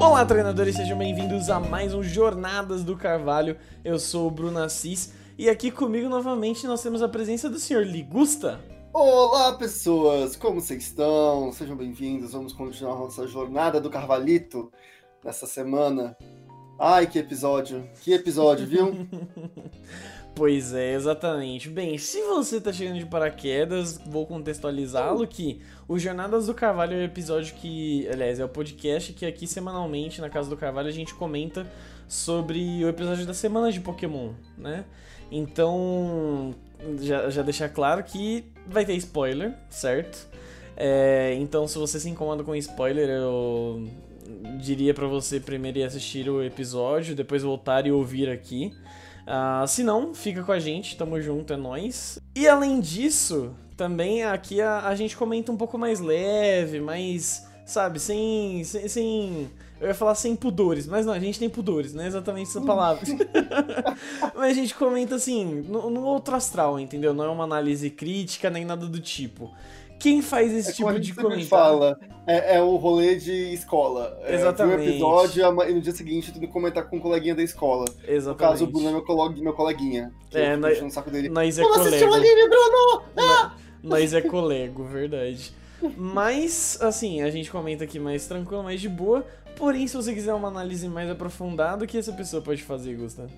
Olá, treinadores, sejam bem-vindos a mais um Jornadas do Carvalho. Eu sou o Bruno Assis e aqui comigo novamente nós temos a presença do senhor Ligusta. Olá, pessoas! Como vocês estão? Sejam bem-vindos. Vamos continuar nossa jornada do Carvalhito nessa semana. Ai, que episódio! Que episódio, viu? Pois é, exatamente. Bem, se você está chegando de paraquedas, vou contextualizá-lo que o Jornadas do Carvalho é o episódio que, aliás, é o podcast que aqui semanalmente na Casa do Carvalho a gente comenta sobre o episódio da semana de Pokémon, né? Então, já, já deixar claro que vai ter spoiler, certo? É, então, se você se incomoda com spoiler, eu diria para você primeiro ir assistir o episódio, depois voltar e ouvir aqui. Uh, se não, fica com a gente, tamo junto, é nóis. E além disso, também aqui a, a gente comenta um pouco mais leve, mais, sabe, sem, sem, sem, Eu ia falar sem pudores, mas não, a gente tem pudores, não é exatamente essa palavra. mas a gente comenta assim, no, no outro astral, entendeu? Não é uma análise crítica nem nada do tipo. Quem faz esse é tipo de comentário? fala, é, é, o rolê de escola. Exatamente. É, um episódio e no dia seguinte tu comentar com um coleguinha da escola. Exatamente. No caso, o Bruno é meu, coleg, meu coleguinha. é, nós, no saco dele. nós é Vamos colego. anime, Bruno! Ah! Nós é colego, verdade. Mas, assim, a gente comenta aqui mais tranquilo, mais de boa. Porém, se você quiser uma análise mais aprofundada, o que essa pessoa pode fazer, Gustavo?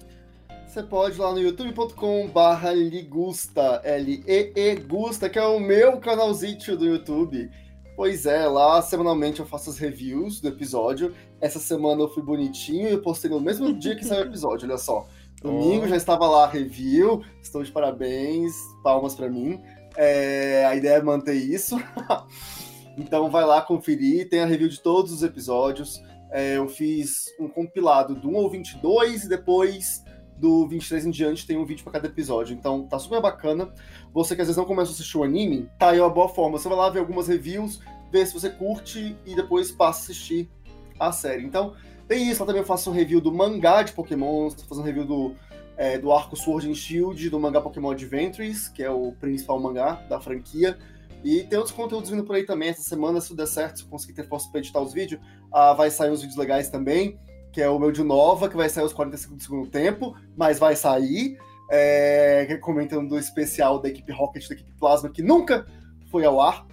Você pode ir lá no youtube.com barra ligusta, L-E-E Gusta, que é o meu canalzinho do YouTube. Pois é, lá semanalmente eu faço as reviews do episódio. Essa semana eu fui bonitinho e postei no mesmo dia que saiu o episódio, olha só. Domingo oh. já estava lá a review, estou de parabéns, palmas para mim. É, a ideia é manter isso. então vai lá conferir, tem a review de todos os episódios. É, eu fiz um compilado do 1 ao 22 e depois do 23 em diante tem um vídeo para cada episódio. Então tá super bacana. Você que às vezes não começa a assistir o anime, tá aí uma boa forma. Você vai lá ver algumas reviews, ver se você curte e depois passa a assistir a série. Então tem isso. Lá também eu faço um review do mangá de Pokémon, estou fazendo um review do, é, do arco Sword and Shield, do mangá Pokémon Adventures, que é o principal mangá da franquia. E tem outros conteúdos vindo por aí também. Essa semana, se der certo, se eu conseguir ter força para editar os vídeos, ah, vai sair uns vídeos legais também que é o meu de Nova, que vai sair aos 45 do segundo tempo, mas vai sair. É, comentando do especial da equipe Rocket, da equipe Plasma, que nunca foi ao ar.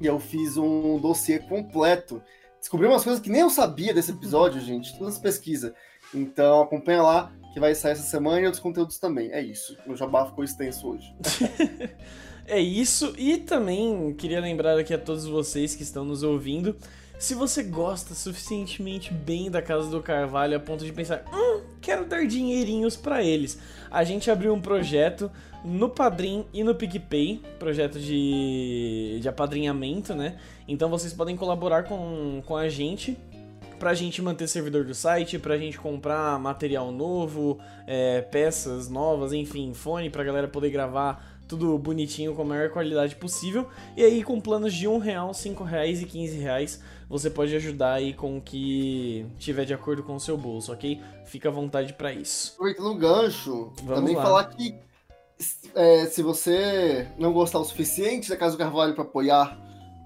E eu fiz um dossiê completo. Descobri umas coisas que nem eu sabia desse episódio, gente, todas as pesquisas. Então acompanha lá, que vai sair essa semana e outros conteúdos também. É isso. O jabá ficou extenso hoje. é isso. E também queria lembrar aqui a todos vocês que estão nos ouvindo se você gosta suficientemente bem da Casa do Carvalho a ponto de pensar, hum, quero dar dinheirinhos para eles. A gente abriu um projeto no Padrim e no PicPay, projeto de, de apadrinhamento, né? Então vocês podem colaborar com, com a gente pra gente manter servidor do site, pra gente comprar material novo, é, peças novas, enfim, fone pra galera poder gravar tudo bonitinho com a maior qualidade possível. E aí com planos de um real, cinco reais e quinze reais você pode ajudar aí com o que tiver de acordo com o seu bolso, ok? Fica à vontade para isso. Aproveitando o gancho, Vamos também lá. falar que é, se você não gostar o suficiente da Casa do Carvalho para apoiar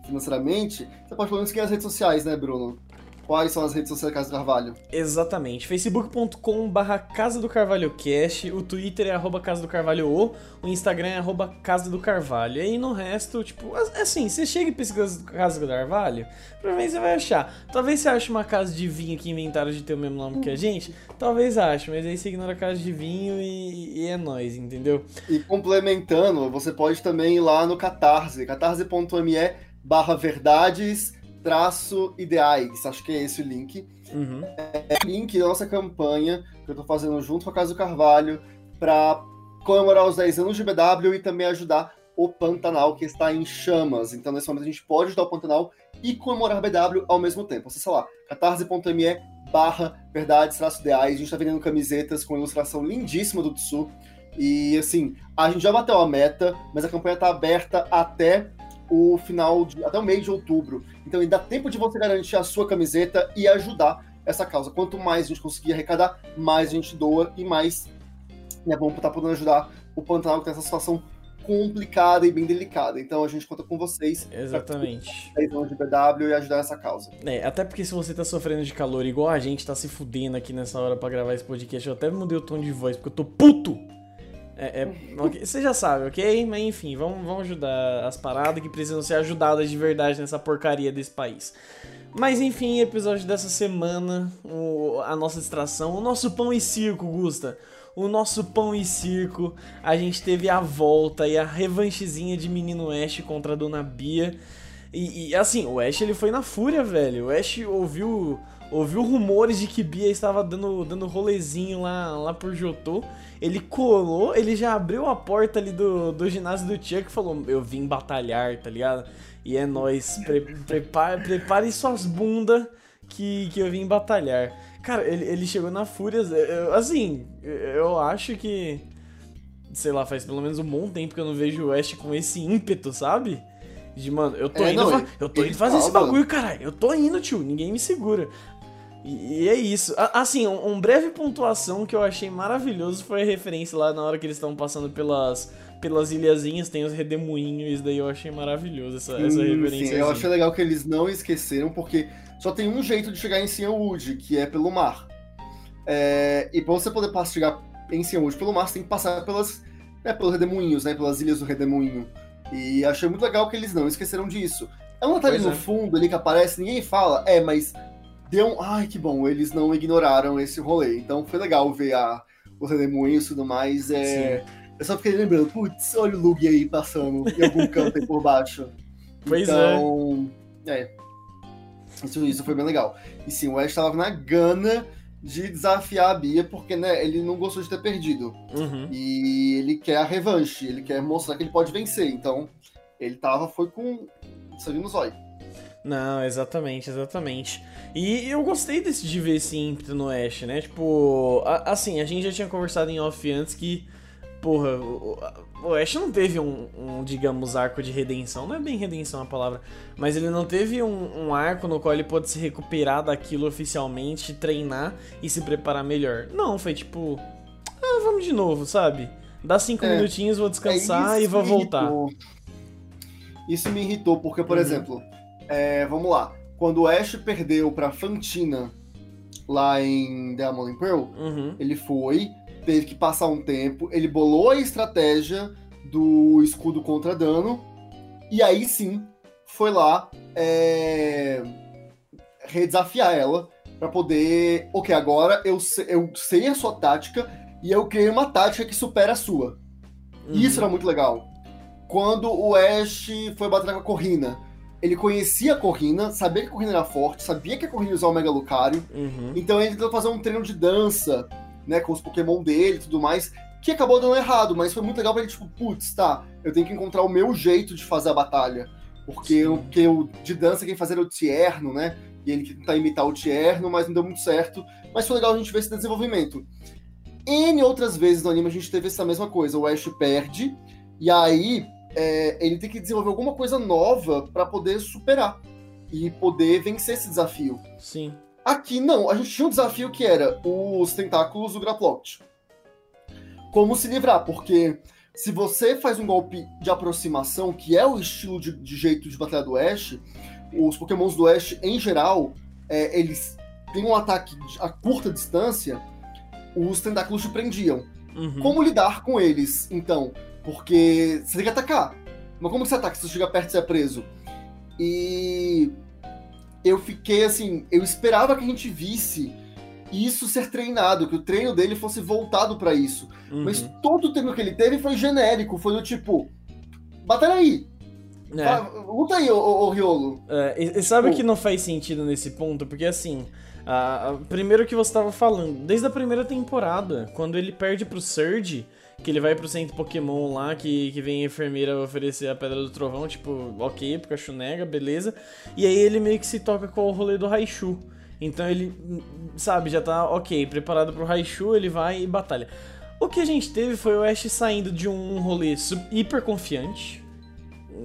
financeiramente, você pode pelo menos seguir as redes sociais, né, Bruno? Quais são as redes sociais da Casa do Carvalho? Exatamente. facebook.com barra Casa do Carvalho Cast, o Twitter é arroba Casa do Carvalho O, o Instagram é arroba Casa do Carvalho. E aí no resto, tipo, assim, você chega e pesquisa Casa do Carvalho, provavelmente você vai achar. Talvez você ache uma casa de vinho que inventaram de ter o mesmo nome que a gente, talvez ache, mas aí você ignora a casa de vinho e, e é nós, entendeu? E complementando, você pode também ir lá no Catarse, catarse.me barra verdades traço ideais, acho que é esse o link. Uhum. É o link da nossa campanha que eu estou fazendo junto com a Casa do Carvalho para comemorar os 10 anos de BW e também ajudar o Pantanal que está em chamas. Então, nesse momento, a gente pode ajudar o Pantanal e comemorar BW ao mesmo tempo. Acesse lá, catarse.me barra verdades traço ideais. A gente está vendendo camisetas com ilustração lindíssima do Tsu. E assim, a gente já bateu a meta, mas a campanha está aberta até o final de, até o mês de outubro. Então ainda dá tempo de você garantir a sua camiseta e ajudar essa causa. Quanto mais a gente conseguir arrecadar, mais a gente doa e mais é bom estar podendo ajudar o Pantanal que tem essa situação complicada e bem delicada. Então a gente conta com vocês. Exatamente. Pra de BW e ajudar nessa causa. É, até porque se você tá sofrendo de calor igual a gente tá se fudendo aqui nessa hora para gravar esse podcast, eu até mudei o tom de voz porque eu tô puto. É, é okay. Você já sabe, ok? Mas enfim, vamos, vamos ajudar as paradas que precisam ser ajudadas de verdade nessa porcaria desse país. Mas enfim, episódio dessa semana, o, a nossa distração, o nosso pão e circo, Gusta o nosso pão e circo. A gente teve a volta e a revanchezinha de Menino Ash contra a Dona Bia. E, e, assim, o Ash ele foi na fúria, velho. O Ash ouviu, ouviu rumores de que Bia estava dando, dando rolezinho lá, lá por Jotô. Ele colou, ele já abriu a porta ali do, do ginásio do Chuck e falou: Eu vim batalhar, tá ligado? E é nóis, pre, prepare, prepare suas bundas que, que eu vim batalhar. Cara, ele, ele chegou na fúria. assim, eu acho que. Sei lá, faz pelo menos um bom tempo que eu não vejo o West com esse ímpeto, sabe? De, mano, eu tô é, indo, não, eu tô indo fazer esse bagulho, caralho. Eu tô indo, tio. Ninguém me segura. E, e é isso. Assim, um, um, breve pontuação que eu achei maravilhoso foi a referência lá na hora que eles estavam passando pelas, pelas ilhazinhas, tem os redemoinhos. Daí eu achei maravilhoso, essa, essa referência. Sim, eu achei legal que eles não esqueceram, porque só tem um jeito de chegar em Cianwood, que é pelo mar. É, e para você poder chegar em Cianwood pelo mar, você tem que passar pelas, né, pelos redemoinhos, né, pelas ilhas do redemoinho. E achei muito legal que eles não esqueceram disso. É uma ali no é. fundo ali que aparece, ninguém fala, é, mas deu um... Ai, que bom, eles não ignoraram esse rolê. Então foi legal ver a, os redemoinhos e tudo mais. É... Eu só fiquei lembrando, putz, olha o Lug aí passando em algum canto aí por baixo. Pois então, é. é. Isso, isso foi bem legal. E sim, o Ash estava na gana de desafiar a Bia, porque né, ele não gostou de ter perdido. Uhum. E ele quer a revanche, ele quer mostrar que ele pode vencer. Então, ele tava, foi com sangue no zóio. Não, exatamente, exatamente. E eu gostei desse, de ver esse ímpeto no Ash, né? Tipo, a, assim, a gente já tinha conversado em off antes que porra, o, o Ash não teve um, um, digamos, arco de redenção. Não é bem redenção a palavra. Mas ele não teve um, um, arco no qual ele pode se recuperar daquilo oficialmente, treinar e se preparar melhor. Não, foi tipo. Ah, vamos de novo, sabe? Dá cinco é, minutinhos, vou descansar é e vou voltar. Isso me irritou, porque, por uhum. exemplo, é, vamos lá. Quando o Ash perdeu pra Fantina lá em Diamond Pearl, uhum. ele foi, teve que passar um tempo, ele bolou a estratégia do escudo contra dano, e aí sim foi lá é, redesafiar ela para poder. Ok, agora eu, eu sei a sua tática e eu criei uma tática que supera a sua. Uhum. Isso era muito legal. Quando o Ash foi bater com a Corrina, ele conhecia a Corrina, sabia que a Corrina era forte, sabia que a Corrina usava o Mega Lucario, uhum. então ele tentou fazer um treino de dança né, com os Pokémon dele e tudo mais, que acabou dando errado, mas foi muito legal pra ele, tipo, putz, tá, eu tenho que encontrar o meu jeito de fazer a batalha. Porque, o, o de dança quem fazia era o Tierno, né? E ele tentar imitar o Tierno, mas não deu muito certo. Mas foi legal a gente ver esse desenvolvimento. N outras vezes no anime a gente teve essa mesma coisa. O Ash perde, e aí é, ele tem que desenvolver alguma coisa nova para poder superar e poder vencer esse desafio. Sim. Aqui não, a gente tinha um desafio que era os tentáculos do Graploct. Como se livrar, porque se você faz um golpe de aproximação, que é o estilo de, de jeito de batalha do Ash, os pokémons do Ash, em geral, é, eles têm um ataque a curta distância, os tentáculos te prendiam. Uhum. Como lidar com eles, então? Porque você tem que atacar. Mas como você ataca se você chega perto e você é preso? E eu fiquei assim, eu esperava que a gente visse isso ser treinado, que o treino dele fosse voltado para isso. Uhum. Mas todo o treino que ele teve foi genérico, foi do tipo, batalha aí. É. Luta aí, ô, ô, ô Riolo. É, e, e, sabe o que não faz sentido nesse ponto? Porque assim, a, a, primeiro que você estava falando, desde a primeira temporada, quando ele perde pro Surge, que ele vai pro centro Pokémon lá, que, que vem a enfermeira oferecer a Pedra do Trovão, tipo, ok, Pikachu nega, beleza. E aí ele meio que se toca com o rolê do Raichu. Então ele, sabe, já tá ok, preparado pro Raichu, ele vai e batalha. O que a gente teve foi o Ash saindo de um rolê hiper confiante,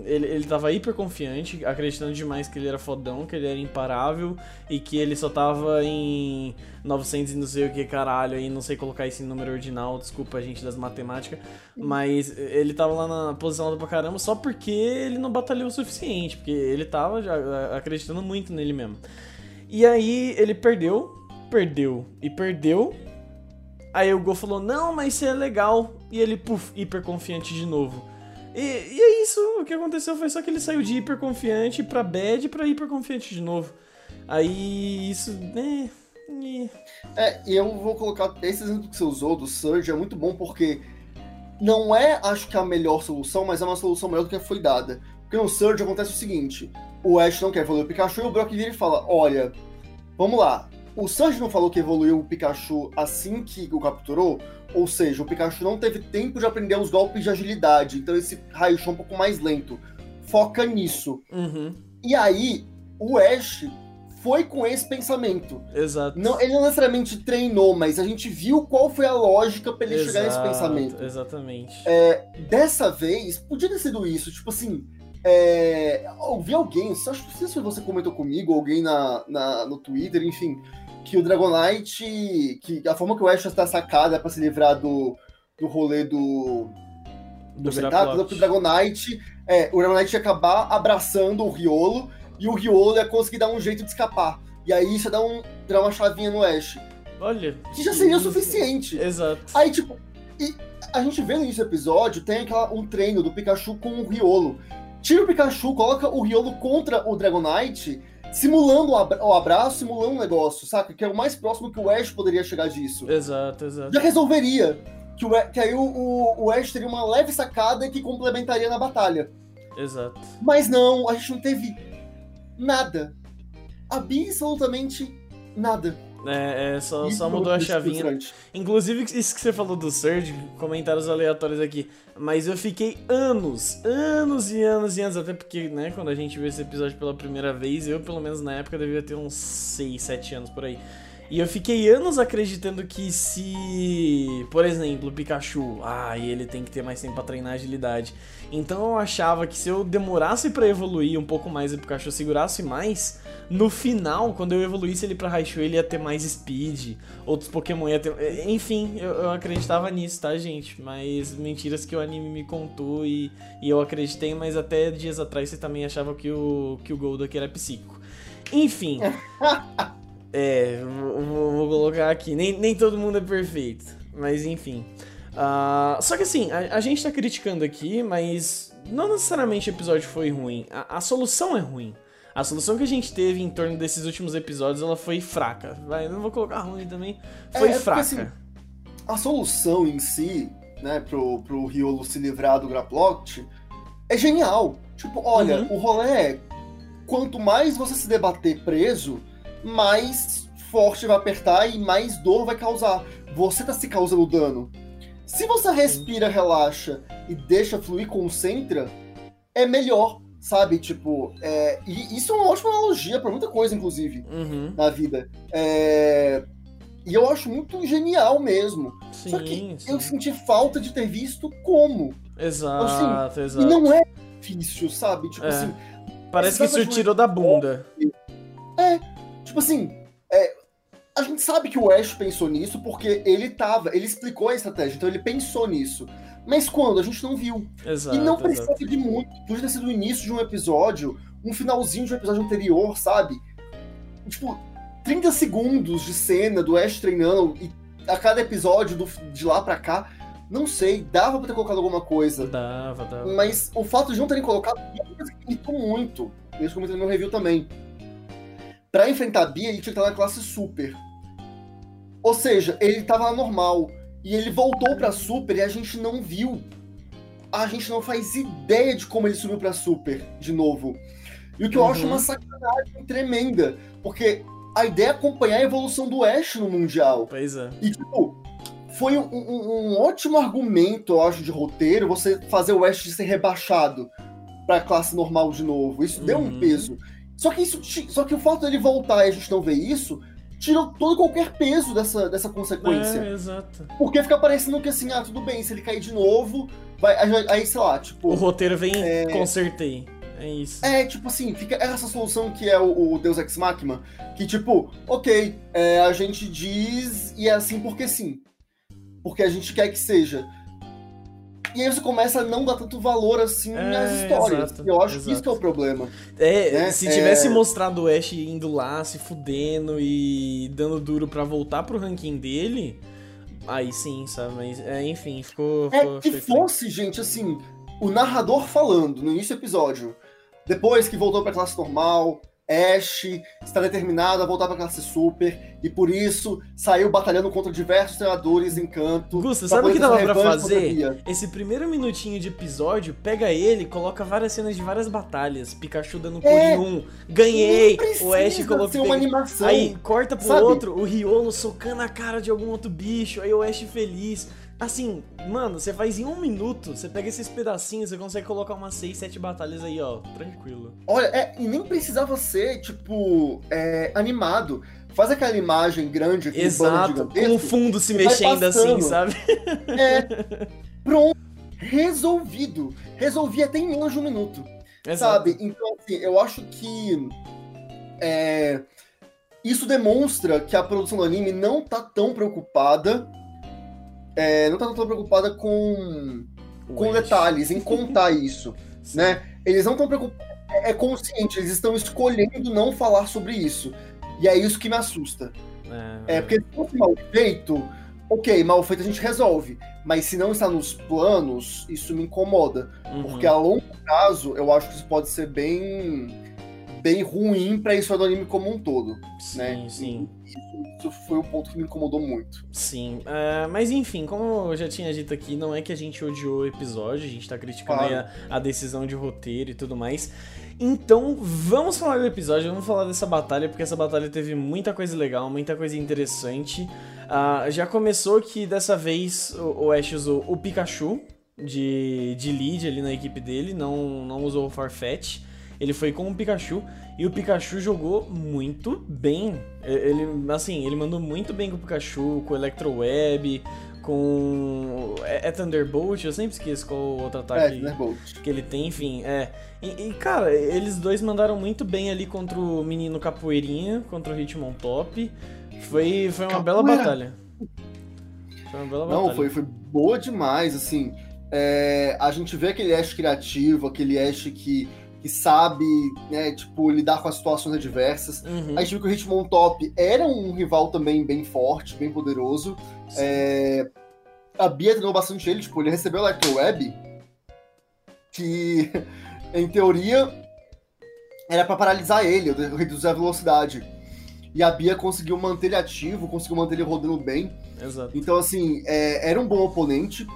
ele, ele tava hiper confiante, acreditando demais que ele era fodão, que ele era imparável e que ele só tava em 900 e não sei o que caralho aí, não sei colocar isso em número ordinal, desculpa a gente das matemáticas, mas ele tava lá na posição alta pra caramba só porque ele não batalhou o suficiente, porque ele tava já acreditando muito nele mesmo. E aí ele perdeu, perdeu e perdeu. Aí o Go falou: Não, mas isso é legal. E ele, puf, hiper confiante de novo. E, e, é isso, o que aconteceu foi só que ele saiu de hiper confiante pra bad pra hiper confiante de novo. Aí isso, né? É, e eu vou colocar esse exemplo que você usou do Surge é muito bom porque não é, acho que a melhor solução, mas é uma solução melhor do que foi dada. Porque no Surge acontece o seguinte: o Ash não quer evoluir o Pikachu e o Brock vira e fala: Olha, vamos lá. O Surge não falou que evoluiu o Pikachu assim que o capturou? Ou seja, o Pikachu não teve tempo de aprender os golpes de agilidade, então esse raio é um pouco mais lento. Foca nisso. Uhum. E aí, o Ash foi com esse pensamento. Exato. Não, ele não necessariamente treinou, mas a gente viu qual foi a lógica para ele Exato, chegar nesse pensamento. Exatamente. É, dessa vez, podia ter sido isso, tipo assim. É, eu vi alguém, acho que não sei se você comentou comigo, alguém na, na, no Twitter, enfim, que o Dragonite, que a forma que o Ash está sacada é para se livrar do, do rolê do do, do o Dragonite, é, o Dragonite ia acabar abraçando o Riolo e o Riolo ia conseguir dar um jeito de escapar. E aí isso ia dar, um, dar uma chavinha no Ash. Olha. Que já seria o suficiente. Exato. Aí, tipo, e a gente vê no início do episódio, tem aquela, um treino do Pikachu com o Riolo. Tira o Pikachu, coloca o Riolo contra o Dragonite, simulando o abraço, simulando um negócio, saca? Que é o mais próximo que o Ash poderia chegar disso. Exato, exato. Já resolveria. Que, o, que aí o, o, o Ash teria uma leve sacada que complementaria na batalha. Exato. Mas não, a gente não teve nada. Absolutamente nada. É, é só, só mudou a chavinha. Inclusive, isso que você falou do Surge, comentários aleatórios aqui. Mas eu fiquei anos, anos e anos e anos, até porque, né, quando a gente viu esse episódio pela primeira vez, eu, pelo menos na época, devia ter uns 6, 7 anos por aí. E eu fiquei anos acreditando que se, por exemplo, o Pikachu, ah, ele tem que ter mais tempo pra treinar agilidade. Então eu achava que se eu demorasse para evoluir um pouco mais e o Pikachu segurasse mais, no final, quando eu evoluísse ele pra Raichu, ele ia ter mais speed, outros Pokémon ia ter. Enfim, eu, eu, acreditava nisso, tá, gente? Mas mentiras que o anime me contou e, e eu acreditei, mas até dias atrás você também achava que o, que o Golduck era psíquico. Enfim. É, vou, vou, colocar aqui. Nem, nem todo mundo é perfeito. Mas enfim. Uh, só que assim, a, a, gente tá criticando aqui, mas não necessariamente o episódio foi ruim. A, a, solução é ruim. A solução que a gente teve em torno desses últimos episódios, ela foi fraca. Vai, não vou colocar ruim também. Foi é, é fraca. Porque, assim, a solução em si, né, pro, pro Riolo se livrar do Graplot, é genial. Tipo, olha, uhum. o rolê é quanto mais você se debater preso, mais forte vai apertar e mais dor vai causar. Você tá se causando dano. Se você respira, relaxa e deixa fluir, concentra, é melhor, sabe? Tipo, é... e isso é uma ótima analogia para muita coisa, inclusive, uhum. na vida. É... E eu acho muito genial mesmo. Sim, Só que sim. eu senti falta de ter visto como. Exato, assim, exato. E não é difícil, sabe? Tipo é. assim. Parece que isso tirou da bunda. É, Tipo assim, é, a gente sabe que o Ash pensou nisso porque ele tava, ele explicou a estratégia, então ele pensou nisso. Mas quando? A gente não viu. Exato, e não precisa de muito. Podia ter sido o início de um episódio, um finalzinho de um episódio anterior, sabe? Tipo, 30 segundos de cena do Ash treinando e a cada episódio do, de lá pra cá. Não sei, dava pra ter colocado alguma coisa. Dava, dava. Mas o fato de não terem colocado irritou muito. Isso comentei no meu review também. Para enfrentar a Bia, ele tinha que estar na classe super. Ou seja, ele estava na normal. E ele voltou pra super e a gente não viu. A gente não faz ideia de como ele subiu pra super de novo. E o que eu acho uma uhum. sacanagem tremenda. Porque a ideia é acompanhar a evolução do Ash no Mundial. Pois é. E, tipo, foi um, um, um ótimo argumento, eu acho, de roteiro, você fazer o Ash ser rebaixado pra classe normal de novo. Isso uhum. deu um uhum. peso. Só que isso, só que o fato dele voltar e a gente não ver isso tira todo qualquer peso dessa, dessa consequência. É, exato. Porque fica parecendo que assim, ah, tudo bem, se ele cair de novo, vai. Aí, aí, sei lá, tipo. O roteiro vem é... consertei. É isso. É, tipo assim, fica essa solução que é o, o Deus Ex Machina, que tipo, ok, é, a gente diz e é assim porque sim. Porque a gente quer que seja. E aí você começa a não dar tanto valor assim é, às histórias. Exato, eu acho exato. que isso que é o problema. É, né? se tivesse é... mostrado o Ash indo lá, se fudendo e dando duro para voltar pro ranking dele, aí sim, sabe? Mas, é, enfim, ficou. É ficou, que fosse, gente, assim, o narrador falando no início do episódio, depois que voltou pra classe normal, Ash está determinado a voltar para a classe super e por isso saiu batalhando contra diversos treinadores em canto. Gusta, sabe o que dava pra fazer? Esse primeiro minutinho de episódio, pega ele, coloca várias cenas de várias batalhas. Pikachu dando é, um, ganhei, o Ash colocou uma animação. Aí corta pro sabe? outro, o Riolo socando a cara de algum outro bicho, aí o Ash feliz. Assim, mano, você faz em um minuto, você pega esses pedacinhos, você consegue colocar umas 6, 7 batalhas aí, ó, tranquilo. Olha, é, e nem precisava ser, tipo, é, animado. Faz aquela imagem grande aqui Exato, com o fundo se mexendo assim, sabe? É. Pronto. Resolvido. Resolvi até em menos de um minuto. Exato. Sabe? Então, assim, eu acho que. É, isso demonstra que a produção do anime não tá tão preocupada é, não tá tão preocupada com, com detalhes, em contar isso, né? Eles não estão preocupados, é, é consciente, eles estão escolhendo não falar sobre isso. E é isso que me assusta. É, é porque se fosse mal feito, ok, mal feito a gente resolve. Mas se não está nos planos, isso me incomoda. Uhum. Porque a longo prazo, eu acho que isso pode ser bem bem ruim para isso do anime como um todo. Sim, né? sim. Isso, isso, foi o ponto que me incomodou muito. Sim, uh, mas enfim, como eu já tinha dito aqui, não é que a gente odiou o episódio, a gente tá criticando claro. a, a decisão de roteiro e tudo mais. Então, vamos falar do episódio, vamos falar dessa batalha, porque essa batalha teve muita coisa legal, muita coisa interessante. Uh, já começou que dessa vez o, o Ash usou o Pikachu de, de lead ali na equipe dele, não, não usou o Farfetch. Ele foi com o Pikachu e o Pikachu jogou muito bem. Ele, assim, ele mandou muito bem com o Pikachu, com o Electro Web, com. É, é, Thunderbolt? Eu sempre esqueço qual outro ataque é, que ele tem, enfim. É. E, e, cara, eles dois mandaram muito bem ali contra o menino Capoeirinha, contra o Hitmontop. Foi, foi uma Capoeira. bela batalha. Foi uma bela Não, batalha. Foi, foi boa demais, assim. É, a gente vê aquele Ash criativo, aquele Ash que que sabe, né, tipo, lidar com as situações adversas. Uhum. A gente viu que o Hitmon Top era um rival também bem forte, bem poderoso. É... A Bia treinou bastante ele, tipo, ele recebeu o Electro Web, que, em teoria, era para paralisar ele, reduzir a velocidade. E a Bia conseguiu manter ele ativo, conseguiu manter ele rodando bem. Exato. Então, assim, é, era um bom oponente.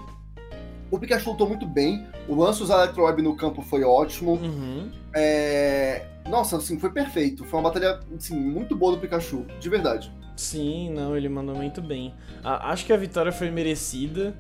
O Pikachu lutou muito bem. O lance usar Electroweb no campo foi ótimo. Uhum. É... Nossa, assim, foi perfeito. Foi uma batalha assim, muito boa do Pikachu, de verdade. Sim, não, ele mandou muito bem. acho que a vitória foi merecida.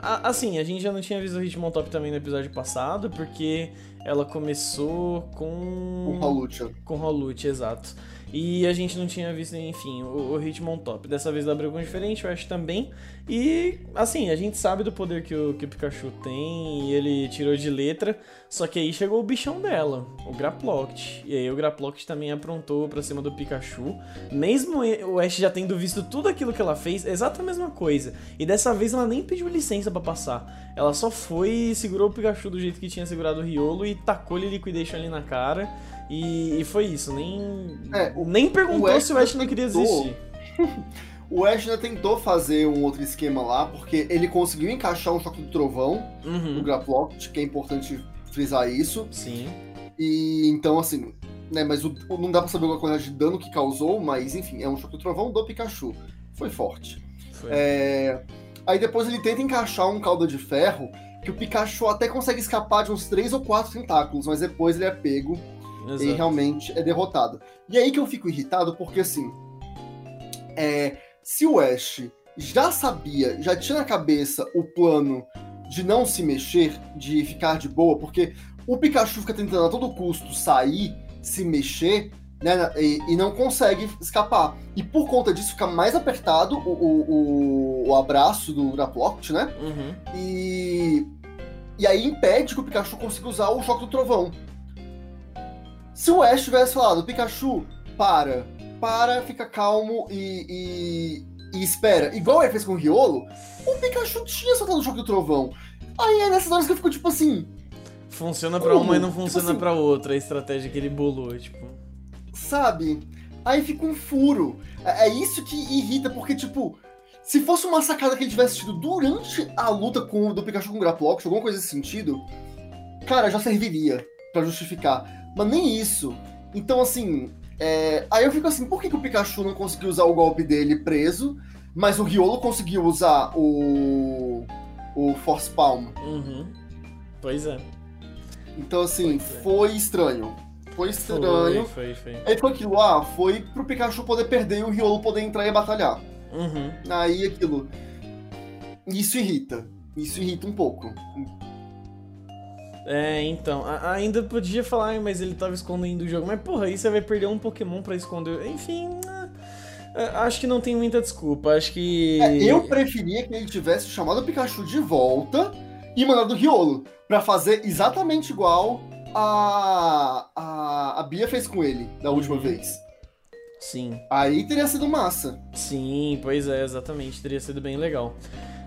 assim, a gente já não tinha visto o Hitmontop também no episódio passado, porque ela começou com. Com Halute. Com exato. E a gente não tinha visto, enfim, o, o Hitmon top. Dessa vez abriu com diferente, eu acho também. E, assim, a gente sabe do poder que o, que o Pikachu tem e ele tirou de letra. Só que aí chegou o bichão dela, o Graploct. E aí o Graploct também aprontou pra cima do Pikachu. Mesmo o Ash já tendo visto tudo aquilo que ela fez, é exata a mesma coisa. E dessa vez ela nem pediu licença para passar. Ela só foi, segurou o Pikachu do jeito que tinha segurado o Riolo e tacou-lhe Liquidation ali na cara. E, e foi isso, nem, é, o, nem perguntou o se o Ash não queria desistir. o Ash ainda tentou fazer um outro esquema lá, porque ele conseguiu encaixar um choque do trovão uhum. no Graploct, que é importante frisar isso. Sim. E então, assim, né, mas o, não dá pra saber a quantidade de dano que causou, mas enfim, é um choque do trovão do Pikachu. Foi forte. Foi. É... Aí depois ele tenta encaixar um caldo de ferro, que o Pikachu até consegue escapar de uns três ou quatro tentáculos, mas depois ele é pego Exato. e realmente é derrotado. E aí que eu fico irritado, porque assim, é, se o Ash já sabia, já tinha na cabeça o plano de não se mexer, de ficar de boa, porque o Pikachu fica tentando a todo custo sair, se mexer, né, e, e, não consegue escapar. E por conta disso fica mais apertado o, o, o abraço do Graploct, né? Uhum. E, e aí impede que o Pikachu consiga usar o choque do trovão. Se o Ash tivesse falado, Pikachu, para, para, fica calmo e, e, e espera, igual ele fez com o Riolo, o Pikachu tinha soltado o choque do trovão. Aí é nessas horas que eu fico tipo assim. Funciona pra uma e não tipo funciona tipo assim, pra outra a estratégia que ele bolou, tipo. Sabe? Aí fica um furo. É, é isso que irrita, porque, tipo, se fosse uma sacada que ele tivesse tido durante a luta com, do Pikachu com o Graplox, alguma coisa nesse sentido, cara, já serviria para justificar. Mas nem isso. Então, assim, é... aí eu fico assim, por que, que o Pikachu não conseguiu usar o golpe dele preso, mas o Riolo conseguiu usar o o Force Palm. Uhum. Pois é. Então, assim, é. foi estranho. Foi estranho. Foi, foi, foi. Aí foi aquilo, ah, foi pro Pikachu poder perder e o Riolo poder entrar e batalhar. Uhum. Aí aquilo. Isso irrita. Isso irrita um pouco. É, então, a, ainda podia falar, mas ele tava escondendo o jogo. Mas, porra, aí você vai perder um Pokémon pra esconder. Enfim, é, acho que não tem muita desculpa. Acho que. É, eu preferia que ele tivesse chamado o Pikachu de volta e mandado o Riolo. para fazer exatamente igual a, a, a Bia fez com ele da última uhum. vez. Sim. Aí teria sido massa. Sim, pois é, exatamente. Teria sido bem legal.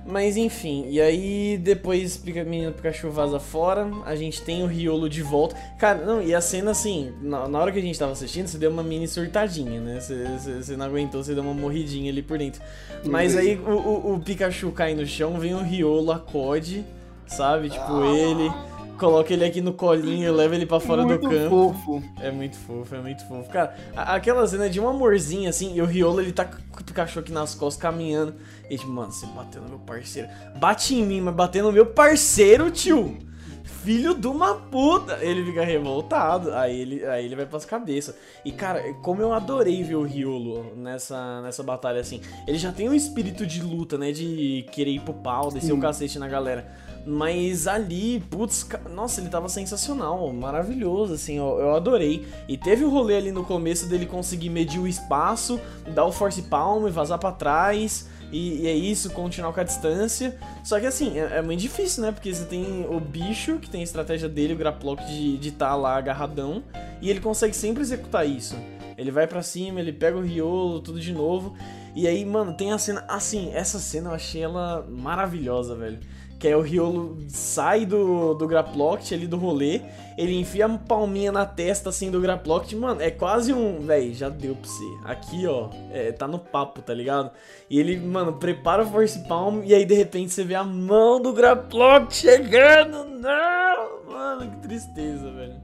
Mas enfim, e aí depois o menino Pikachu vaza fora, a gente tem o Riolo de volta. Cara, não, e a cena assim, na, na hora que a gente tava assistindo, você deu uma mini surtadinha, né? Você, você, você não aguentou, você deu uma morridinha ali por dentro. Mas aí o, o, o, Pikachu cai no chão, vem o Riolo, acode, sabe? Tipo, ah. ele coloca ele aqui no colinho e leva ele para fora muito do campo. Fofo. É muito fofo, é muito fofo. Cara, aquela cena de um amorzinho assim, e o Riolo ele tá com o Pikachu aqui nas costas caminhando. E tipo, mano, você bateu no meu parceiro. Bate em mim, mas bateu no meu parceiro, tio. Filho de uma puta! Ele fica revoltado, aí ele, aí ele vai pras cabeças. E cara, como eu adorei ver o Riolo nessa, nessa batalha assim. Ele já tem um espírito de luta, né? De querer ir pro pau, descer o cacete na galera. Mas ali, putz, nossa, ele tava sensacional, maravilhoso, assim, eu, adorei. E teve o rolê ali no começo dele conseguir medir o espaço, dar o force palm e vazar para trás. E, e, é isso, continuar com a distância. Só que assim, é, é, muito difícil, né? Porque você tem o bicho, que tem a estratégia dele, o Graplock, de estar tá lá agarradão. E ele consegue sempre executar isso. Ele vai para cima, ele pega o Riolo, tudo de novo. E aí, mano, tem a cena. Assim, essa cena eu achei ela maravilhosa, velho. Que é o Riolo sai do, do Graploct ali do rolê, ele enfia a palminha na testa assim do Graploct, mano, é quase um. Véi, já deu pra você. Aqui, ó, é, tá no papo, tá ligado? E ele, mano, prepara o Force Palm e aí de repente você vê a mão do Graploct chegando. Não! Mano, que tristeza, velho.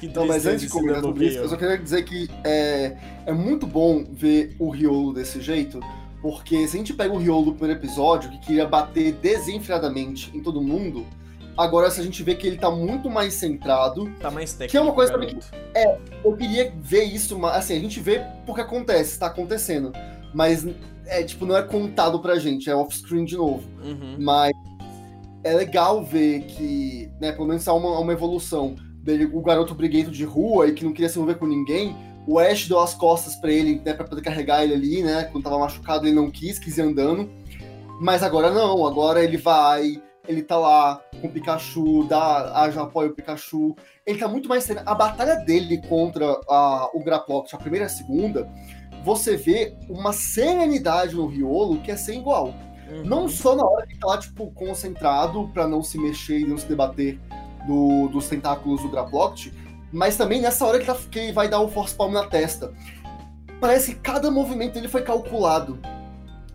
Que então, mas antes de comentar sobre isso, eu só queria dizer que é, é muito bom ver o Riolo desse jeito porque se a gente pega o Riolo do primeiro episódio, que queria bater desenfreadamente em todo mundo, agora se a gente vê que ele tá muito mais centrado. Tá mais técnico. Que é uma coisa também que. É, eu queria ver isso, assim, a gente vê porque acontece, tá acontecendo. Mas é tipo, não é contado pra gente, é off-screen de novo. Uhum. Mas é legal ver que, né, pelo menos há uma, uma evolução dele, o garoto briguento de rua e que não queria se envolver com ninguém o Ash deu as costas para ele, né, para poder carregar ele ali, né? Quando tava machucado, ele não quis, quis ir andando. Mas agora não, agora ele vai, ele tá lá com o Pikachu, dá, já apoia o Pikachu. Ele tá muito mais A batalha dele contra a, o Graploct, a primeira e a segunda, você vê uma serenidade no Riolo que é sem igual. Uhum. Não só na hora que tá lá, tipo, concentrado para não se mexer e não se debater do, dos tentáculos do Graploct, mas também nessa hora que, tá, que ele vai dar o force palm na testa. Parece que cada movimento dele foi calculado.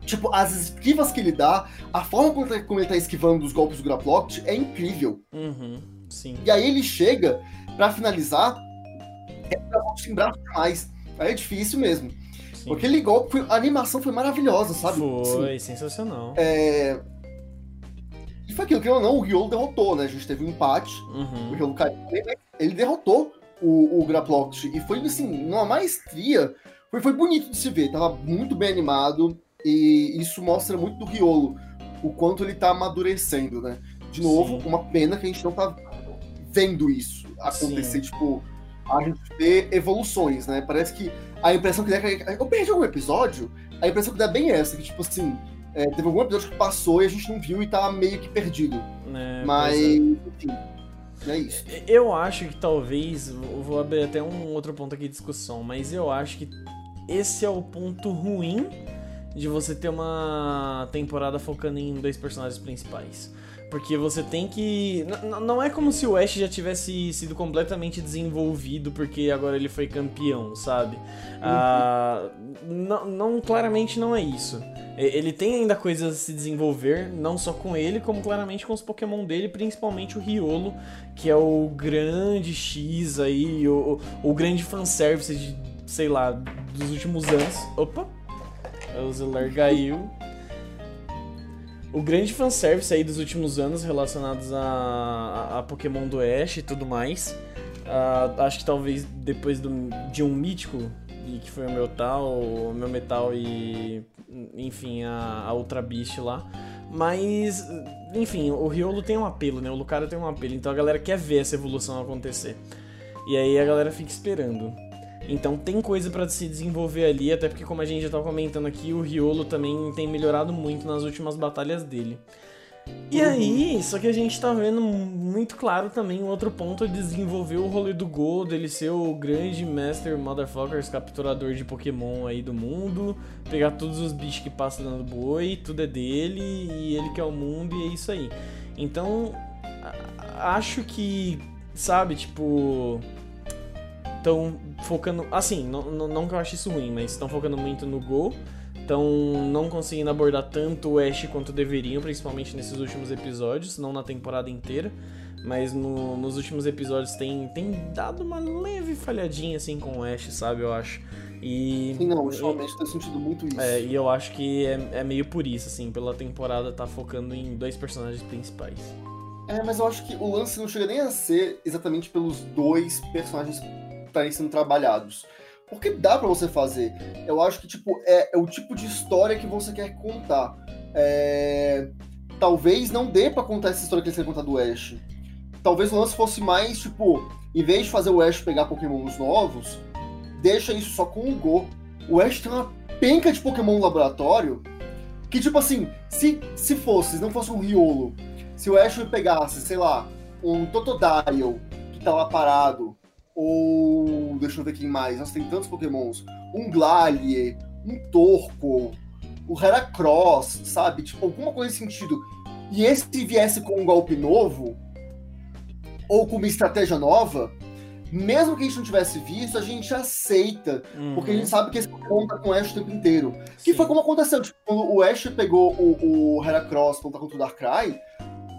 Tipo, as esquivas que ele dá, a forma como ele, tá, tá esquivando dos golpes do Graploct é incrível. Uhum, sim. E aí ele chega, para finalizar, é pra braço demais. Aí é difícil mesmo. Sim. Porque ele golpe, a animação foi maravilhosa, sabe? Foi, assim, sensacional. É... E foi aquilo que ou não, o Riolo derrotou, né? A gente teve um empate, uhum. o Riolo caiu, ele derrotou o, o Graploct. E foi, assim, numa maestria. Foi, foi bonito de se ver, tava muito bem animado. E isso mostra muito do Riolo, o quanto ele tá amadurecendo, né? De novo, Sim. uma pena que a gente não tá vendo isso acontecer, Sim. tipo, a gente vê evoluções, né? Parece que a impressão que dá. É eu perdi algum episódio, a impressão que dá é bem essa, que tipo assim, é, teve algum episódio que passou e a gente não viu e tá meio que perdido. É, Mas, é. enfim. É isso. Eu acho que talvez. Vou abrir até um outro ponto aqui de discussão, mas eu acho que esse é o ponto ruim de você ter uma temporada focando em dois personagens principais. Porque você tem que. não é como se o Ash já tivesse sido completamente desenvolvido porque agora ele foi campeão, sabe? Uhum. Ah, não, não, claramente não é isso. Ele tem ainda coisas a se desenvolver, não só com ele, como claramente com os Pokémon dele, principalmente o Riolo, que é o grande X aí, o, o grande fanservice de, sei lá, dos últimos anos. Opa! O Zelar caiu o grande fanservice aí dos últimos anos relacionados a, a, a Pokémon do Ash e tudo mais. Uh, acho que talvez depois do, de um mítico, e que foi o meu tal, o meu metal e enfim, a, a Ultra Beast lá. Mas, enfim, o Riolo tem um apelo, né? O Lucario tem um apelo, então a galera quer ver essa evolução acontecer. E aí a galera fica esperando. Então tem coisa para se desenvolver ali, até porque como a gente já tava comentando aqui, o Riolo também tem melhorado muito nas últimas batalhas dele. E uhum. aí, só que a gente tá vendo muito claro também um outro ponto de desenvolver o rolê do Gol, dele ser o grande Master Motherfuckers capturador de Pokémon aí do mundo, pegar todos os bichos que passam dando boi, tudo é dele, e ele quer o mundo, e é isso aí. Então, acho que, sabe, tipo estão focando. Assim, não, não que eu ache isso ruim, mas estão focando muito no Go. Estão não conseguindo abordar tanto o Ash quanto deveriam, principalmente nesses últimos episódios, não na temporada inteira. Mas no, nos últimos episódios tem, tem dado uma leve falhadinha assim com o Ash, sabe? Eu acho. E. Sim, não, ultimamente tem sentido muito isso. É, e eu acho que é, é meio por isso, assim, pela temporada tá focando em dois personagens principais. É, mas eu acho que o lance não chega nem a ser exatamente pelos dois personagens estarem sendo trabalhados. Porque dá para você fazer. Eu acho que, tipo, é, é, o tipo de história que você quer contar. É... Talvez não dê para contar essa história que ele quer contar do Ash. Talvez o lance fosse mais, tipo, em vez de fazer o Ash pegar Pokémons novos, deixa isso só com o Go. O Ash tem uma penca de Pokémon no laboratório que, tipo assim, se, se fosse, se não fosse um Riolo, se o Ash pegasse, sei lá, um Totodile que tá lá parado, ou. Deixa eu ver quem mais. Nós tem tantos pokémons. Um Glalie, um Torco, o Heracross, sabe? Tipo, alguma coisa nesse sentido. E esse viesse com um golpe novo, ou com uma estratégia nova, mesmo que a gente não tivesse visto, a gente aceita. Uhum. Porque a gente sabe que esse Pokémon tá com o Ash o tempo inteiro. Sim. Que foi como aconteceu. Tipo, quando o Ash pegou o, o Heracross pra lutar contra o Darkrai,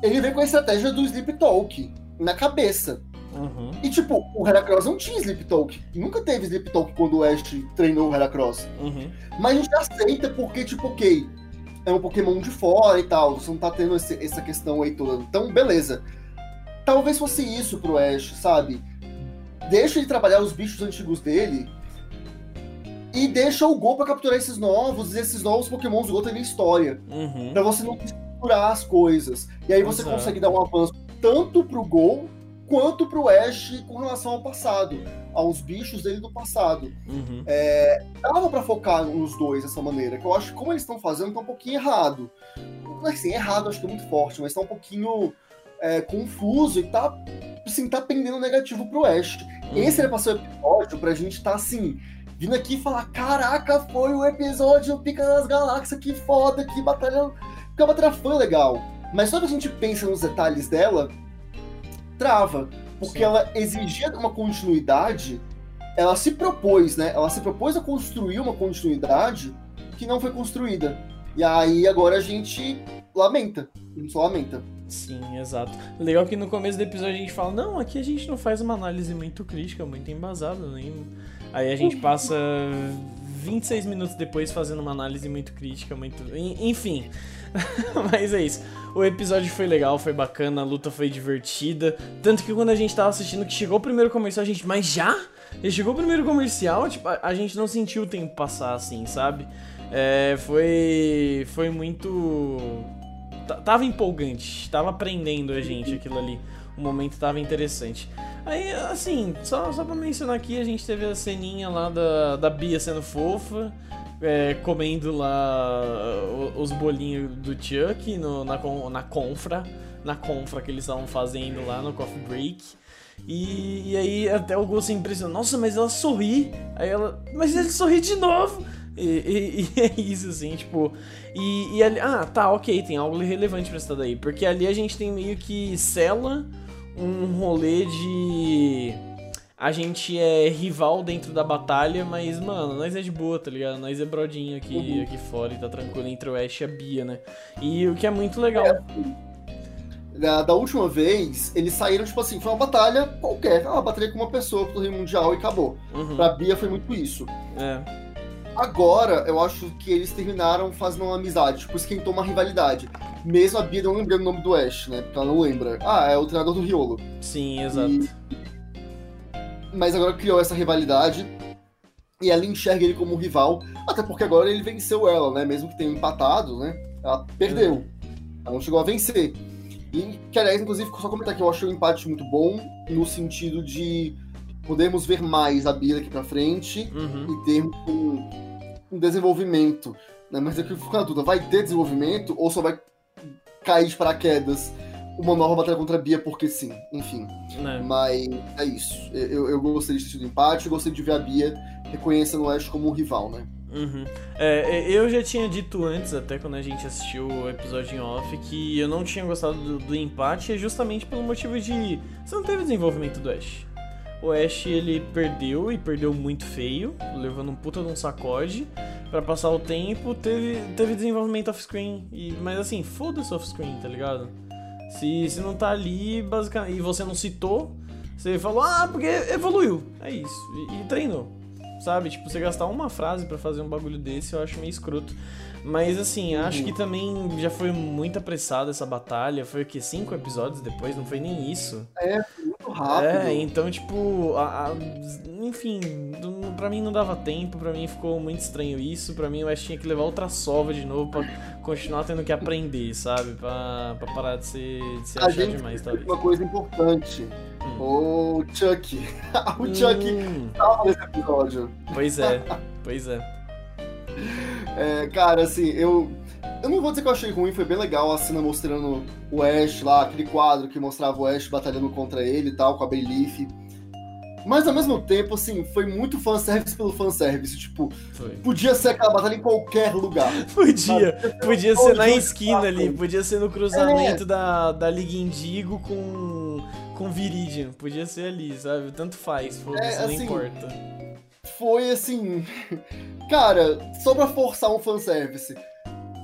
ele veio com a estratégia do Sleep Talk na cabeça. Uhum. E tipo, o Heracross não tinha Sleep Talk. Nunca teve Sleep Talk quando o Ash treinou o Heracross. Uhum. Mas a gente aceita porque, tipo, ok, é um Pokémon de fora e tal. Você não tá tendo esse, essa questão aí toda. Então, beleza. Talvez fosse isso pro Ash, sabe? Deixa ele trabalhar os bichos antigos dele. E deixa o Go pra capturar esses novos, e esses novos Pokémons do Go terem história. Uhum. Pra você não misturar as coisas. E aí você Exato. consegue dar um avanço tanto pro Go quanto pro Ash com relação ao passado, aos bichos dele do passado. Uhum. É, dava para focar nos dois dessa maneira, que eu acho que como eles estão fazendo tá um pouquinho errado. Assim, errado acho que é muito forte, mas tá um pouquinho é, confuso e tá, assim, tá pendendo negativo pro Ash. Uhum. Esse era pra ser o episódio pra gente tá assim, vindo aqui e falar: caraca, foi o episódio Pica das Galáxias, que foda, que batalha. Que a batalha foi legal. Mas quando a gente pensa nos detalhes dela, trava. Porque Sim. ela exigia uma continuidade, ela se propôs, né? Ela se propôs a construir uma continuidade que não foi construída. E aí agora a gente lamenta. A gente só lamenta. Sim, exato. Legal que no começo do episódio a gente fala, não, aqui a gente não faz uma análise muito crítica, muito embasada, nem. Aí a gente passa 26 minutos depois fazendo uma análise muito crítica, muito. Enfim. Mas é isso. O episódio foi legal, foi bacana, a luta foi divertida. Tanto que quando a gente tava assistindo, que chegou o primeiro comercial, a gente, mas já? Já chegou o primeiro comercial? Tipo, a, a gente não sentiu o tempo passar assim, sabe? É, foi. Foi muito. T tava empolgante, tava aprendendo a gente aquilo ali. O momento tava interessante. Aí, assim, só, só pra mencionar aqui, a gente teve a ceninha lá da, da Bia sendo fofa, é, comendo lá os bolinhos do Chuck no, na, na confra, na confra que eles estavam fazendo lá no coffee break. E, e aí até o Gu se impressionou, nossa, mas ela sorri. Aí ela, mas ele sorri de novo. E, e, e, é isso, assim, tipo. E, e ali. Ah, tá, ok, tem algo relevante pra essa daí. Porque ali a gente tem meio que cela um rolê de. A gente é rival dentro da batalha, mas, mano, nós é de boa, tá ligado? Nós é brodinho aqui, uhum. aqui fora e tá tranquilo entre o Ash e a Bia, né? E o que é muito legal. É. Da, da, última vez, eles saíram, tipo assim, foi uma batalha qualquer, uma batalha com uma pessoa pro Rio Mundial e acabou. Uhum. Pra Bia foi muito isso. É. Agora, eu acho que eles terminaram fazendo uma amizade, tipo, esquentou uma rivalidade. Mesmo a Bia não lembrando o nome do Ash, né? Porque ela não lembra. Ah, é o treinador do Riolo. Sim, exato. E... Mas agora criou essa rivalidade e ela enxerga ele como rival, até porque agora ele venceu ela, né? Mesmo que tenha empatado, né? Ela perdeu. Ela não chegou a vencer. E que, aliás, inclusive, só comentar que eu achei o empate muito bom, no sentido de podermos ver mais a Bia aqui pra frente uhum. e termos um, um desenvolvimento. Né? Mas aqui fico na dúvida, vai ter desenvolvimento ou só vai cair de paraquedas uma nova batalha contra a Bia porque sim, enfim. É. Mas é isso. Eu, eu gostei de ter tido empate, eu gostei de ver a Bia reconhecendo o Ash como um rival, né? Uhum. É, eu já tinha dito antes, até quando a gente assistiu o episódio em off, que eu não tinha gostado do, do empate, justamente pelo motivo de. Você não teve desenvolvimento do Ash. O Ash ele perdeu e perdeu muito feio, levando um puta de um sacode. para passar o tempo, teve, teve desenvolvimento off-screen. Mas assim, foda-se off-screen, tá ligado? Se, se não tá ali, basicamente. E você não citou, você falou, ah, porque evoluiu. É isso. E, e treinou. Sabe? Tipo, você gastar uma frase para fazer um bagulho desse, eu acho meio escroto. Mas assim, acho que também já foi muito apressada essa batalha. Foi o que? Cinco episódios depois? Não foi nem isso. É, rápido. É, então, tipo, a, a, enfim, pra mim não dava tempo, pra mim ficou muito estranho isso. Pra mim eu acho que tinha que levar outra sova de novo pra continuar tendo que aprender, sabe? Pra, pra parar de ser, de ser a gente demais, talvez. Uma coisa importante. Hum. O Chuck. o Chuck hum. tava nesse episódio. Pois é, pois é. É, cara, assim, eu. Eu não vou dizer que eu achei ruim, foi bem legal a cena mostrando o Ash lá, aquele quadro que mostrava o Ash batalhando contra ele e tal, com a Bayleaf. Mas ao mesmo tempo, assim, foi muito fanservice pelo fanservice. Tipo, foi. podia ser aquela batalha em qualquer lugar. podia. Podia ser na esquina ali, podia ser no cruzamento é. da, da Liga Indigo com, com Viridian. Podia ser ali, sabe? Tanto faz, foda é, assim, não importa. Foi assim. Cara, só pra forçar um fanservice.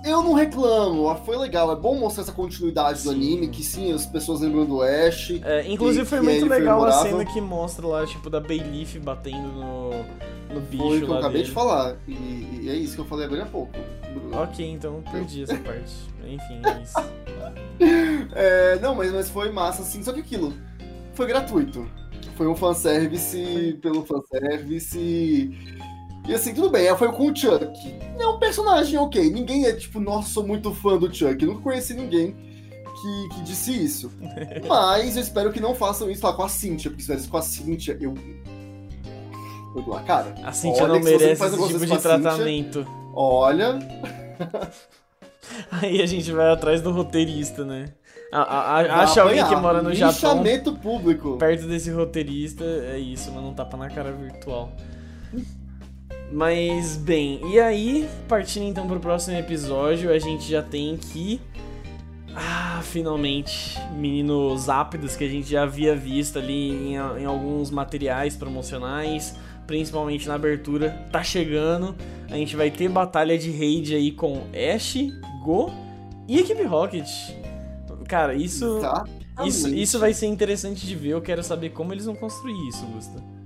Eu não reclamo, foi legal, é bom mostrar essa continuidade sim. do anime, que sim, as pessoas lembram do Ash. É, inclusive foi muito legal a cena que mostra lá, tipo, da Bayleaf batendo no, no bicho foi que eu acabei dele. de falar, e, e, é isso que eu falei agora há pouco. Ok, então perdi essa parte. Enfim, é isso. é, não, mas, mas foi massa, assim, só que aquilo foi gratuito. Foi um fanservice pelo fanservice e assim, tudo bem, foi com o Chuck. É um personagem ok. Ninguém é tipo, nossa, sou muito fã do Chuck. Eu nunca conheci ninguém que, que disse isso. Mas eu espero que não façam isso lá com a Cynthia, porque se fizer isso com a Cynthia, eu. Eu dou a cara. A Cynthia não merece esse tipo de tratamento. Cynthia, olha. Aí a gente vai atrás do roteirista, né? A, a, a, acha alguém que mora no Japão. público. Perto desse roteirista, é isso, mas não tapa na cara virtual. Mas, bem, e aí, partindo então pro próximo episódio, a gente já tem que. Ah, finalmente, meninos ápidos que a gente já havia visto ali em, em alguns materiais promocionais, principalmente na abertura, tá chegando. A gente vai ter batalha de raid aí com Ash, Go e Equipe Rocket. Cara, isso, isso, isso vai ser interessante de ver. Eu quero saber como eles vão construir isso, Gusta.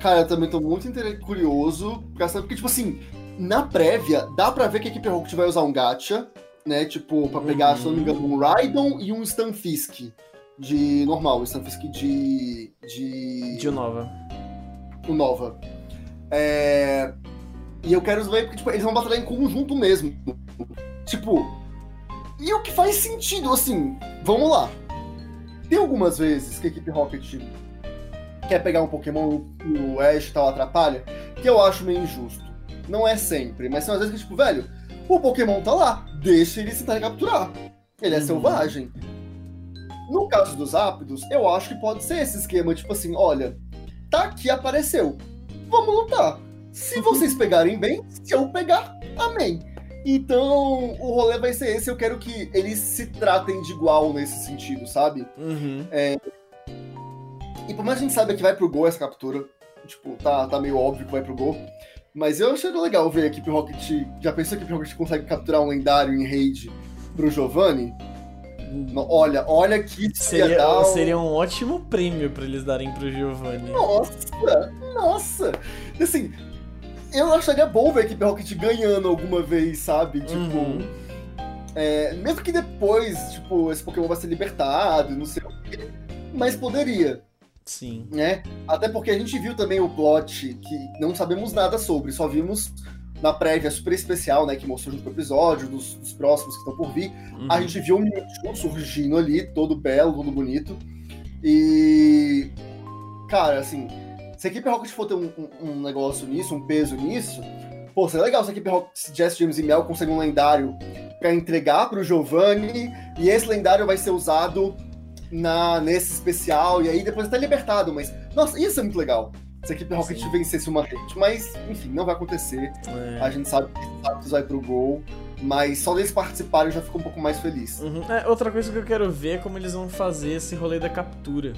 Cara, eu também tô muito curioso, porque, tipo assim, na prévia, dá pra ver que a equipe Rocket vai usar um gacha, né? Tipo, pra pegar, uhum. se não me engano, um Raidon e um Stunfisk de normal, um Stunfisk de. de. De Nova. O Nova. É... E eu quero ver porque tipo, eles vão batalhar em conjunto mesmo. Tipo. E o que faz sentido, assim, vamos lá. Tem algumas vezes que a equipe Rocket quer pegar um Pokémon e o Ash e tal atrapalha, que eu acho meio injusto. Não é sempre, mas são às vezes que, tipo, velho, o Pokémon tá lá, deixa ele tentar capturar. Ele é uhum. selvagem. No caso dos ápidos, eu acho que pode ser esse esquema, tipo assim, olha, tá aqui, apareceu. Vamos lutar. Se vocês pegarem bem, se eu pegar, amém. Então, o rolê vai ser esse. Eu quero que eles se tratem de igual nesse sentido, sabe? Uhum. É... E por mais que a gente saiba que vai pro gol essa captura, tipo, tá, tá meio óbvio que vai pro gol. Mas eu achei legal ver a equipe Rocket. Já pensou que a equipe Rocket consegue capturar um lendário em raid pro Giovanni? Olha, olha que seria, um... seria um ótimo prêmio para eles darem pro Giovanni. Nossa, nossa. Assim, eu acharia bom ver a equipe Rocket ganhando alguma vez, sabe? Tipo. Uhum. É, mesmo que depois, tipo, esse Pokémon vai ser libertado, não sei o quê. Mas poderia. Sim. Né? Até porque a gente viu também o plot que não sabemos nada sobre, só vimos na prévia super especial, né, que mostrou junto com o episódio, dos, dos próximos que estão por vir. Uhum. A gente viu o Mewtwo surgindo ali, todo belo, todo bonito. E. Cara, assim, se a equipe Rocket for ter um, um, um negócio nisso, um peso nisso, pô, seria legal se a equipe Rocket, se Jess James e Mel conseguem um lendário para entregar pro Giovanni, e esse lendário vai ser usado na, nesse especial, e aí depois até libertado, mas. Nossa, isso é muito legal. Se a equipe Rocket Sim. vencesse uma rede. Mas, enfim, não vai acontecer. É. A gente sabe que o Santos vai pro gol. Mas só deles participarem eu já fico um pouco mais feliz. Uhum. É, outra coisa que eu quero ver é como eles vão fazer esse rolê da captura.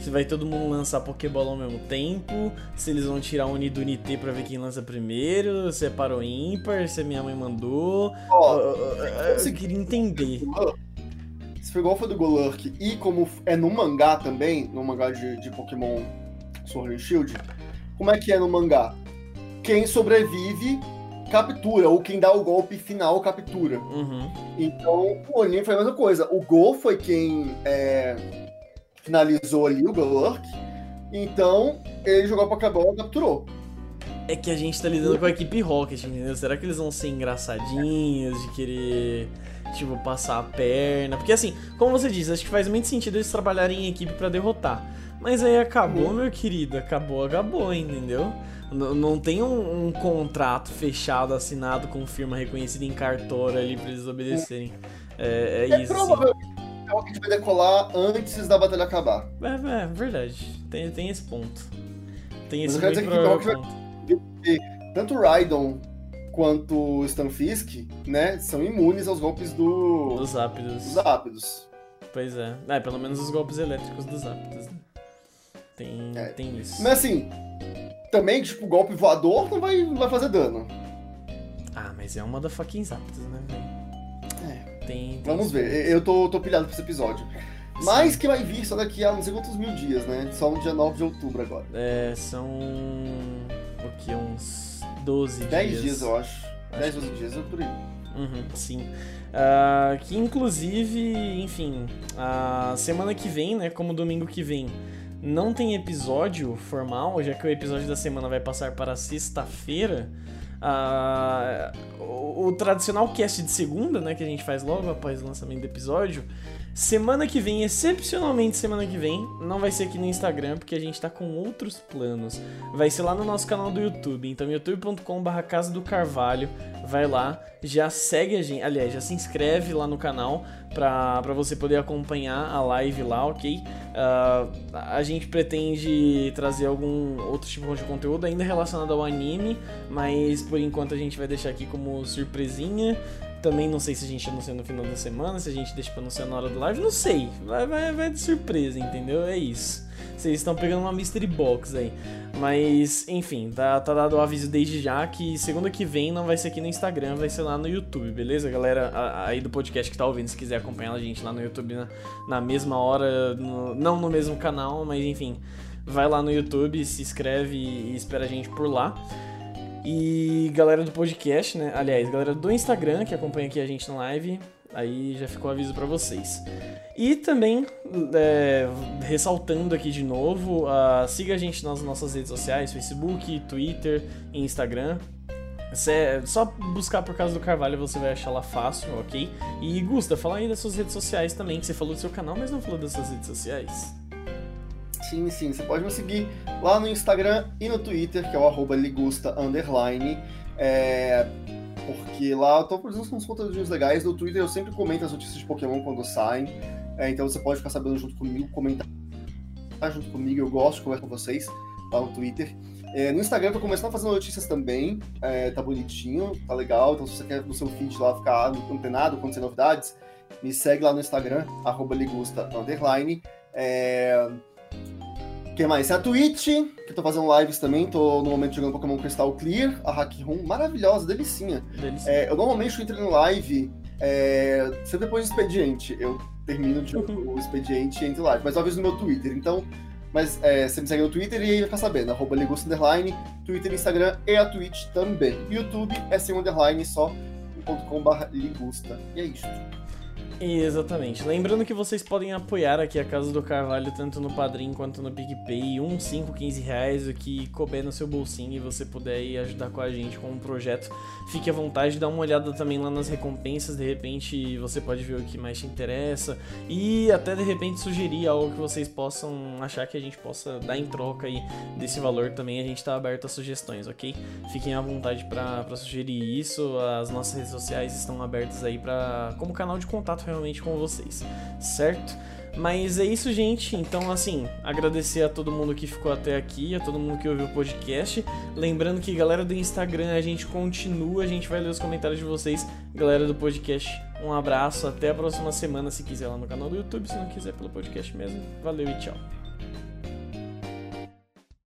Se vai todo mundo lançar Pokébola ao mesmo tempo, se eles vão tirar o Uni do pra ver quem lança primeiro, se é para o ímpar, se a minha mãe mandou. Oh, eu, eu queria entender se foi do Golurk e como é no mangá também, no mangá de, de Pokémon Sword and Shield, como é que é no mangá? Quem sobrevive captura, ou quem dá o golpe final captura. Uhum. Então, o anime foi a mesma coisa. O Go foi quem é, finalizou ali o Golurk, então ele jogou pra Pokébola e capturou. É que a gente tá lidando com a equipe Rocket, entendeu? Será que eles vão ser engraçadinhos de querer tipo, passar a perna. Porque assim, como você disse, acho que faz muito sentido eles trabalharem em equipe para derrotar. Mas aí acabou, uhum. meu querido, acabou, acabou, entendeu? N não tem um, um, contrato fechado, assinado com firma reconhecida em cartório ali pra eles obedecerem. É, é, é isso. Provavelmente é o que vai decolar antes da batalha acabar. É, é verdade. Tem, tem esse ponto. Tem esse Mas muito provável ponto. Tanto o Raidon quanto o Stanfisk, né, são imunes aos golpes do... dos ápidos. Dos ápidos. Pois é. É, pelo menos os golpes elétricos dos ápidos, né? Tem, é. tem isso. Mas assim, também, tipo, golpe voador não vai, não vai fazer dano. Ah, mas é uma da fucking ápidos, né, velho? É. Tem, tem Vamos ver. Eu tô, tô pilhado pra esse episódio. Sim. Mas que vai vir só daqui a não sei quantos mil dias, né? Só no dia 9 de outubro agora. É, são. O que? Uns 12 10 dias. 10 dias, eu acho. 10, 12 dias, eu por aí. Uhum, sim. Uh, que inclusive, enfim, a semana que vem, né? Como domingo que vem, não tem episódio formal, já que o episódio da semana vai passar para sexta-feira. Uh, o, o, tradicional cast de segunda, né? Que a gente faz logo após o lançamento do episódio Semana que vem, excepcionalmente semana que vem, não vai ser aqui no Instagram, porque a gente tá com outros planos. Vai ser lá no nosso canal do YouTube. Então, youtube.com.br Casa do Carvalho. Vai lá, já segue a gente. Aliás, já se inscreve lá no canal pra, pra você poder acompanhar a live lá, ok? Uh, a gente pretende trazer algum outro tipo de conteúdo ainda relacionado ao anime, mas por enquanto a gente vai deixar aqui como surpresinha. Também não sei se a gente anuncia no final da semana, se a gente deixa pra anunciar na hora do live, não sei. Vai, vai, vai de surpresa, entendeu? É isso. Vocês estão pegando uma mystery box aí. Mas, enfim, tá, tá dado o aviso desde já que segunda que vem não vai ser aqui no Instagram, vai ser lá no YouTube, beleza? Galera aí do podcast que tá ouvindo, se quiser acompanhar a gente lá no YouTube na, na mesma hora, no, não no mesmo canal, mas enfim, vai lá no YouTube, se inscreve e espera a gente por lá. E galera do podcast, né? Aliás, galera do Instagram que acompanha aqui a gente na live, aí já ficou aviso para vocês. E também, é, ressaltando aqui de novo, uh, siga a gente nas nossas redes sociais, Facebook, Twitter e Instagram. Cê, só buscar por causa do Carvalho você vai achar lá fácil, ok? E Gusta, fala aí das suas redes sociais também, que você falou do seu canal, mas não falou das suas redes sociais. Sim, sim, você pode me seguir lá no Instagram e no Twitter, que é o arroba ligusta, underline, é, porque lá eu tô produzindo uns conteúdos legais, no Twitter eu sempre comento as notícias de Pokémon quando saem, é, então você pode ficar sabendo junto comigo, comentar junto comigo, eu gosto de conversar com vocês lá no Twitter. É, no Instagram eu tô começando a fazer notícias também, é, tá bonitinho, tá legal. Então se você quer no seu feed lá ficar antenado quando tem novidades, me segue lá no Instagram, arroba ligusta, underline. É... O que mais? É a Twitch, que eu tô fazendo lives também, tô no momento jogando Pokémon Crystal Clear, a Hack Room, maravilhosa, delicinha. Delicinha. É, eu normalmente entro em live é, sempre depois do expediente. Eu termino de, o expediente e entro em live, mas talvez no meu Twitter. Então, mas é, você me segue no Twitter e aí vai ficar sabendo. Arroba Ligusta Underline, Twitter, Instagram e a Twitch também. YouTube é sem underline só, .com.br Ligusta. E é isso. Exatamente. Lembrando que vocês podem apoiar aqui a Casa do Carvalho tanto no Padrim quanto no PicPay, 1, 5, 15 reais, o que couber no seu bolsinho e você puder ir ajudar com a gente com um projeto. Fique à vontade, dá uma olhada também lá nas recompensas, de repente você pode ver o que mais te interessa e até de repente sugerir algo que vocês possam achar que a gente possa dar em troca aí desse valor também. A gente está aberto a sugestões, ok? Fiquem à vontade para sugerir isso. As nossas redes sociais estão abertas aí para como canal de contato realmente com vocês, certo? Mas é isso, gente. Então, assim, agradecer a todo mundo que ficou até aqui, a todo mundo que ouviu o podcast. Lembrando que, galera do Instagram, a gente continua, a gente vai ler os comentários de vocês. Galera do podcast, um abraço, até a próxima semana, se quiser lá no canal do YouTube, se não quiser pelo podcast mesmo. Valeu e tchau.